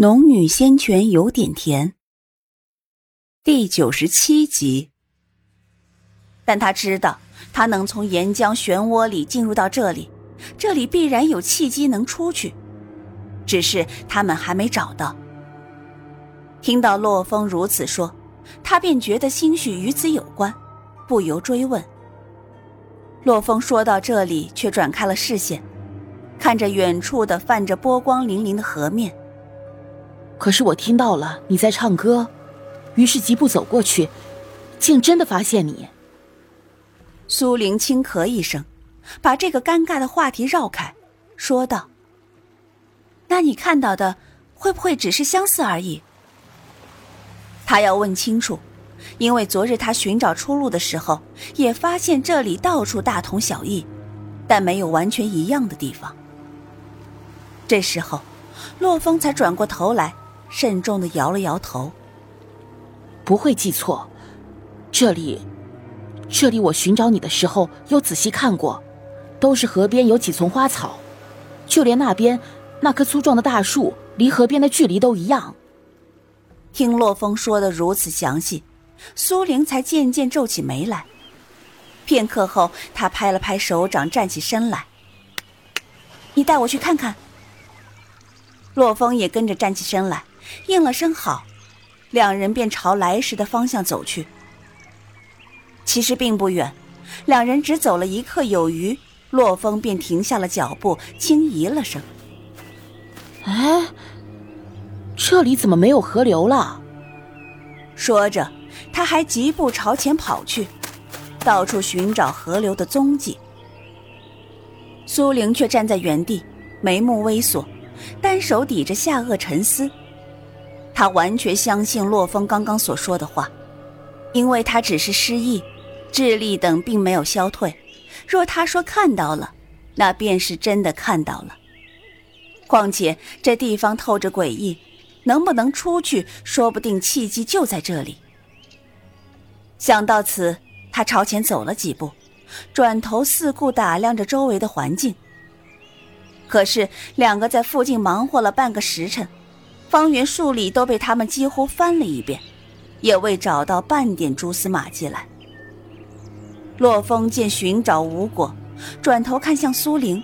农女仙泉有点甜。第九十七集。但他知道，他能从岩浆漩涡里进入到这里，这里必然有契机能出去，只是他们还没找到。听到洛风如此说，他便觉得兴许与此有关，不由追问。洛风说到这里，却转开了视线，看着远处的泛着波光粼粼的河面。可是我听到了你在唱歌，于是疾步走过去，竟真的发现你。苏玲轻咳一声，把这个尴尬的话题绕开，说道：“那你看到的会不会只是相似而已？”他要问清楚，因为昨日他寻找出路的时候，也发现这里到处大同小异，但没有完全一样的地方。这时候，洛风才转过头来。慎重的摇了摇头，不会记错，这里，这里我寻找你的时候有仔细看过，都是河边有几丛花草，就连那边那棵粗壮的大树离河边的距离都一样。听洛风说的如此详细，苏玲才渐渐皱起眉来。片刻后，他拍了拍手掌，站起身来：“你带我去看看。”洛风也跟着站起身来。应了声好，两人便朝来时的方向走去。其实并不远，两人只走了一刻有余，洛风便停下了脚步，轻咦了声：“哎，这里怎么没有河流了？”说着，他还疾步朝前跑去，到处寻找河流的踪迹。苏玲却站在原地，眉目微锁，单手抵着下颚沉思。他完全相信洛风刚刚所说的话，因为他只是失忆，智力等并没有消退。若他说看到了，那便是真的看到了。况且这地方透着诡异，能不能出去，说不定契机就在这里。想到此，他朝前走了几步，转头四顾打量着周围的环境。可是两个在附近忙活了半个时辰。方圆数里都被他们几乎翻了一遍，也未找到半点蛛丝马迹来。洛风见寻找无果，转头看向苏玲，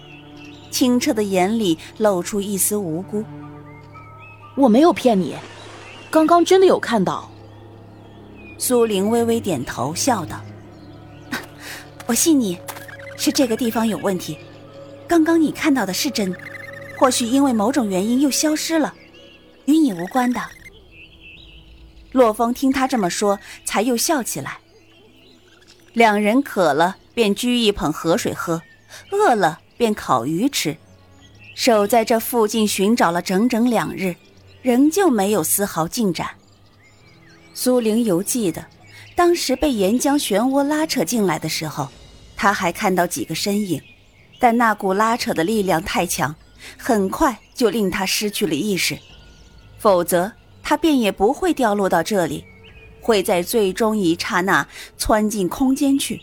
清澈的眼里露出一丝无辜。我没有骗你，刚刚真的有看到。苏玲微微点头，笑道：“我信你，是这个地方有问题。刚刚你看到的是真，或许因为某种原因又消失了。”与你无关的。洛风听他这么说，才又笑起来。两人渴了，便掬一捧河水喝；饿了，便烤鱼吃。守在这附近寻找了整整两日，仍旧没有丝毫进展。苏玲犹记得，当时被岩浆漩涡拉扯进来的时候，他还看到几个身影，但那股拉扯的力量太强，很快就令他失去了意识。否则，他便也不会掉落到这里，会在最终一刹那窜进空间去。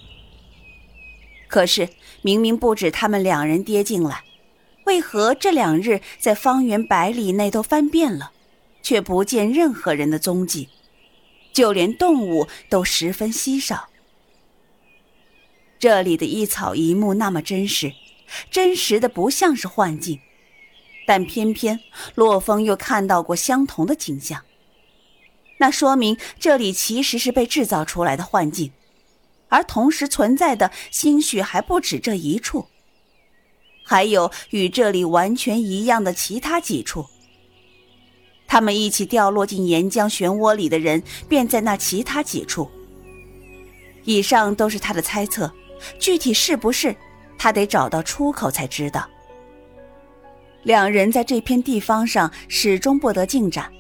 可是，明明不止他们两人跌进来，为何这两日在方圆百里内都翻遍了，却不见任何人的踪迹？就连动物都十分稀少。这里的一草一木那么真实，真实的不像是幻境。但偏偏洛风又看到过相同的景象，那说明这里其实是被制造出来的幻境，而同时存在的兴许还不止这一处，还有与这里完全一样的其他几处。他们一起掉落进岩浆漩涡里的人，便在那其他几处。以上都是他的猜测，具体是不是，他得找到出口才知道。两人在这片地方上始终不得进展，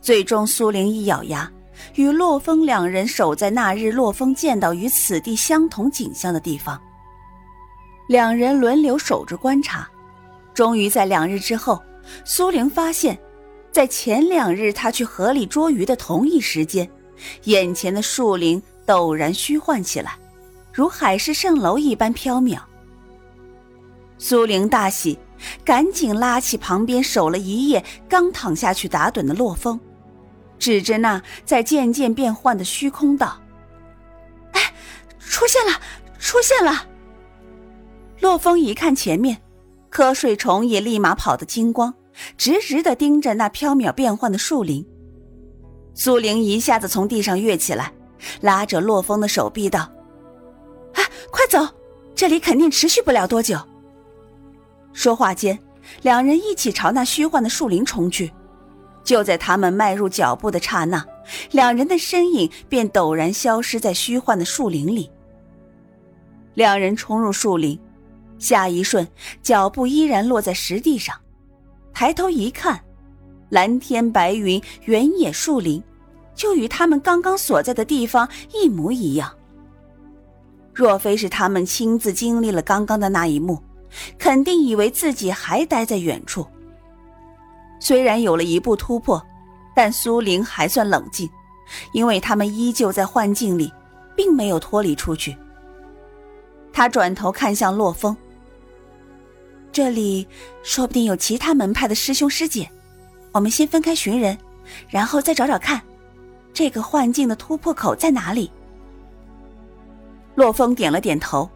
最终苏玲一咬牙，与洛风两人守在那日洛风见到与此地相同景象的地方。两人轮流守着观察，终于在两日之后，苏玲发现，在前两日他去河里捉鱼的同一时间，眼前的树林陡然虚幻起来，如海市蜃楼一般飘渺。苏玲大喜。赶紧拉起旁边守了一夜、刚躺下去打盹的洛风，指着那在渐渐变幻的虚空道：“哎，出现了，出现了！”洛风一看前面，瞌睡虫也立马跑得精光，直直的盯着那飘渺变幻的树林。苏玲一下子从地上跃起来，拉着洛风的手臂道：“哎，快走，这里肯定持续不了多久。”说话间，两人一起朝那虚幻的树林冲去。就在他们迈入脚步的刹那，两人的身影便陡然消失在虚幻的树林里。两人冲入树林，下一瞬，脚步依然落在石地上。抬头一看，蓝天白云、原野树林，就与他们刚刚所在的地方一模一样。若非是他们亲自经历了刚刚的那一幕，肯定以为自己还待在远处。虽然有了一步突破，但苏玲还算冷静，因为他们依旧在幻境里，并没有脱离出去。他转头看向洛风，这里说不定有其他门派的师兄师姐，我们先分开寻人，然后再找找看，这个幻境的突破口在哪里。洛风点了点头。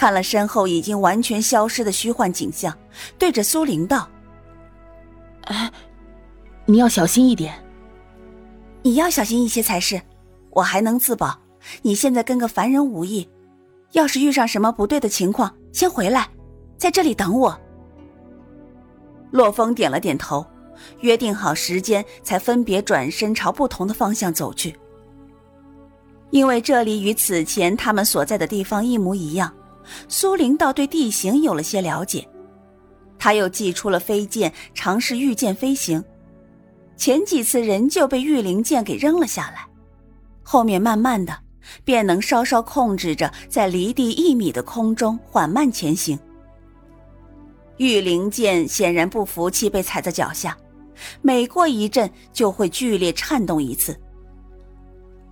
看了身后已经完全消失的虚幻景象，对着苏玲道：“哎，你要小心一点。你要小心一些才是。我还能自保。你现在跟个凡人无异，要是遇上什么不对的情况，先回来，在这里等我。”洛风点了点头，约定好时间，才分别转身朝不同的方向走去。因为这里与此前他们所在的地方一模一样。苏灵倒对地形有了些了解，他又祭出了飞剑，尝试御剑飞行。前几次仍旧被御灵剑给扔了下来，后面慢慢的便能稍稍控制着在离地一米的空中缓慢前行。御灵剑显然不服气被踩在脚下，每过一阵就会剧烈颤动一次。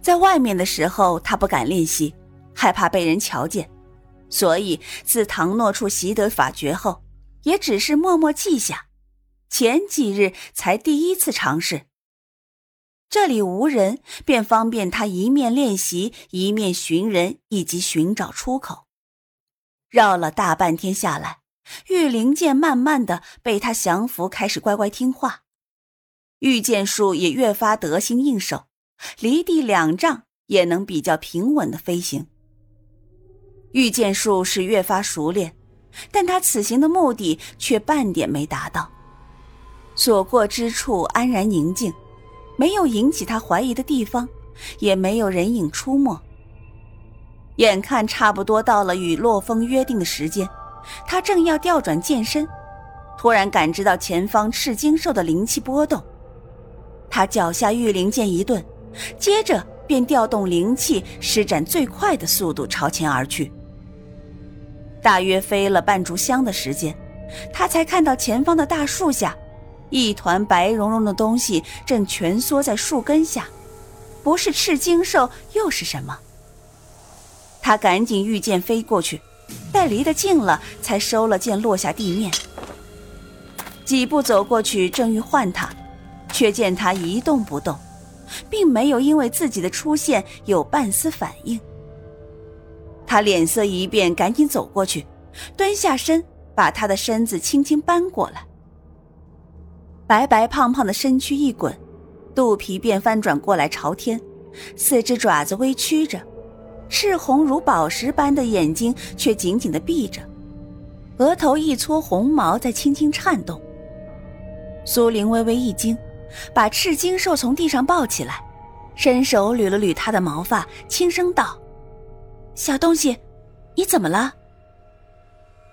在外面的时候，他不敢练习，害怕被人瞧见。所以，自唐诺处习得法诀后，也只是默默记下。前几日才第一次尝试。这里无人，便方便他一面练习，一面寻人以及寻找出口。绕了大半天下来，玉灵剑慢慢的被他降服，开始乖乖听话。御剑术也越发得心应手，离地两丈也能比较平稳的飞行。御剑术是越发熟练，但他此行的目的却半点没达到。所过之处安然宁静，没有引起他怀疑的地方，也没有人影出没。眼看差不多到了与洛风约定的时间，他正要调转剑身，突然感知到前方赤金兽的灵气波动，他脚下御灵剑一顿，接着便调动灵气，施展最快的速度朝前而去。大约飞了半炷香的时间，他才看到前方的大树下，一团白茸茸的东西正蜷缩在树根下，不是赤金兽又是什么？他赶紧御剑飞过去，待离得近了，才收了剑落下地面。几步走过去，正欲唤他，却见他一动不动，并没有因为自己的出现有半丝反应。他脸色一变，赶紧走过去，蹲下身，把他的身子轻轻搬过来。白白胖胖的身躯一滚，肚皮便翻转过来朝天，四只爪子微曲着，赤红如宝石般的眼睛却紧紧的闭着，额头一撮红毛在轻轻颤动。苏玲微微一惊，把赤金兽从地上抱起来，伸手捋了捋他的毛发，轻声道。小东西，你怎么了？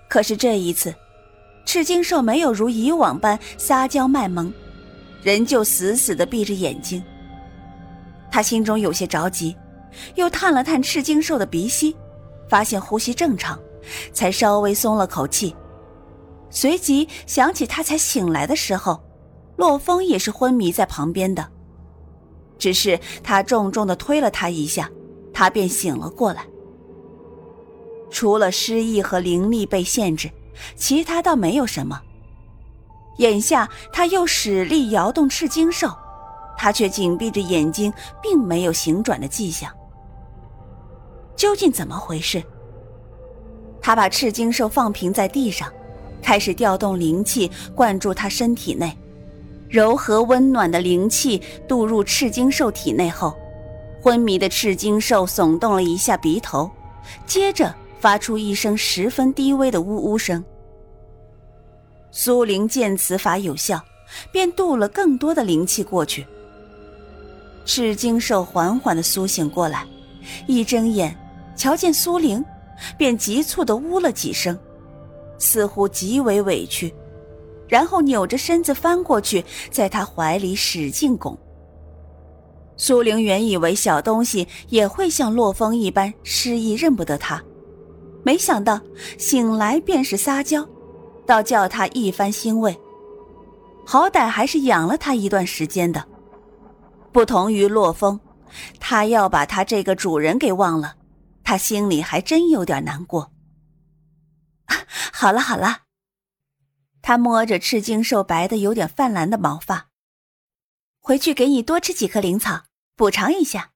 可是这一次，赤金兽没有如以往般撒娇卖萌，仍旧死死的闭着眼睛。他心中有些着急，又探了探赤金兽的鼻息，发现呼吸正常，才稍微松了口气。随即想起他才醒来的时候，洛风也是昏迷在旁边的，只是他重重的推了他一下，他便醒了过来。除了失忆和灵力被限制，其他倒没有什么。眼下他又使力摇动赤金兽，他却紧闭着眼睛，并没有醒转的迹象。究竟怎么回事？他把赤金兽放平在地上，开始调动灵气灌注他身体内。柔和温暖的灵气渡入赤金兽体内后，昏迷的赤金兽耸动了一下鼻头，接着发出一声十分低微的呜呜声。苏灵见此法有效，便渡了更多的灵气过去。赤金兽缓缓的苏醒过来，一睁眼，瞧见苏灵，便急促的呜了几声，似乎极为委屈。然后扭着身子翻过去，在他怀里使劲拱。苏玲原以为小东西也会像洛风一般失忆认不得他，没想到醒来便是撒娇，倒叫他一番欣慰。好歹还是养了他一段时间的，不同于洛风，他要把他这个主人给忘了，他心里还真有点难过。好了好了。他摸着赤金兽白的有点泛蓝的毛发，回去给你多吃几颗灵草，补偿一下。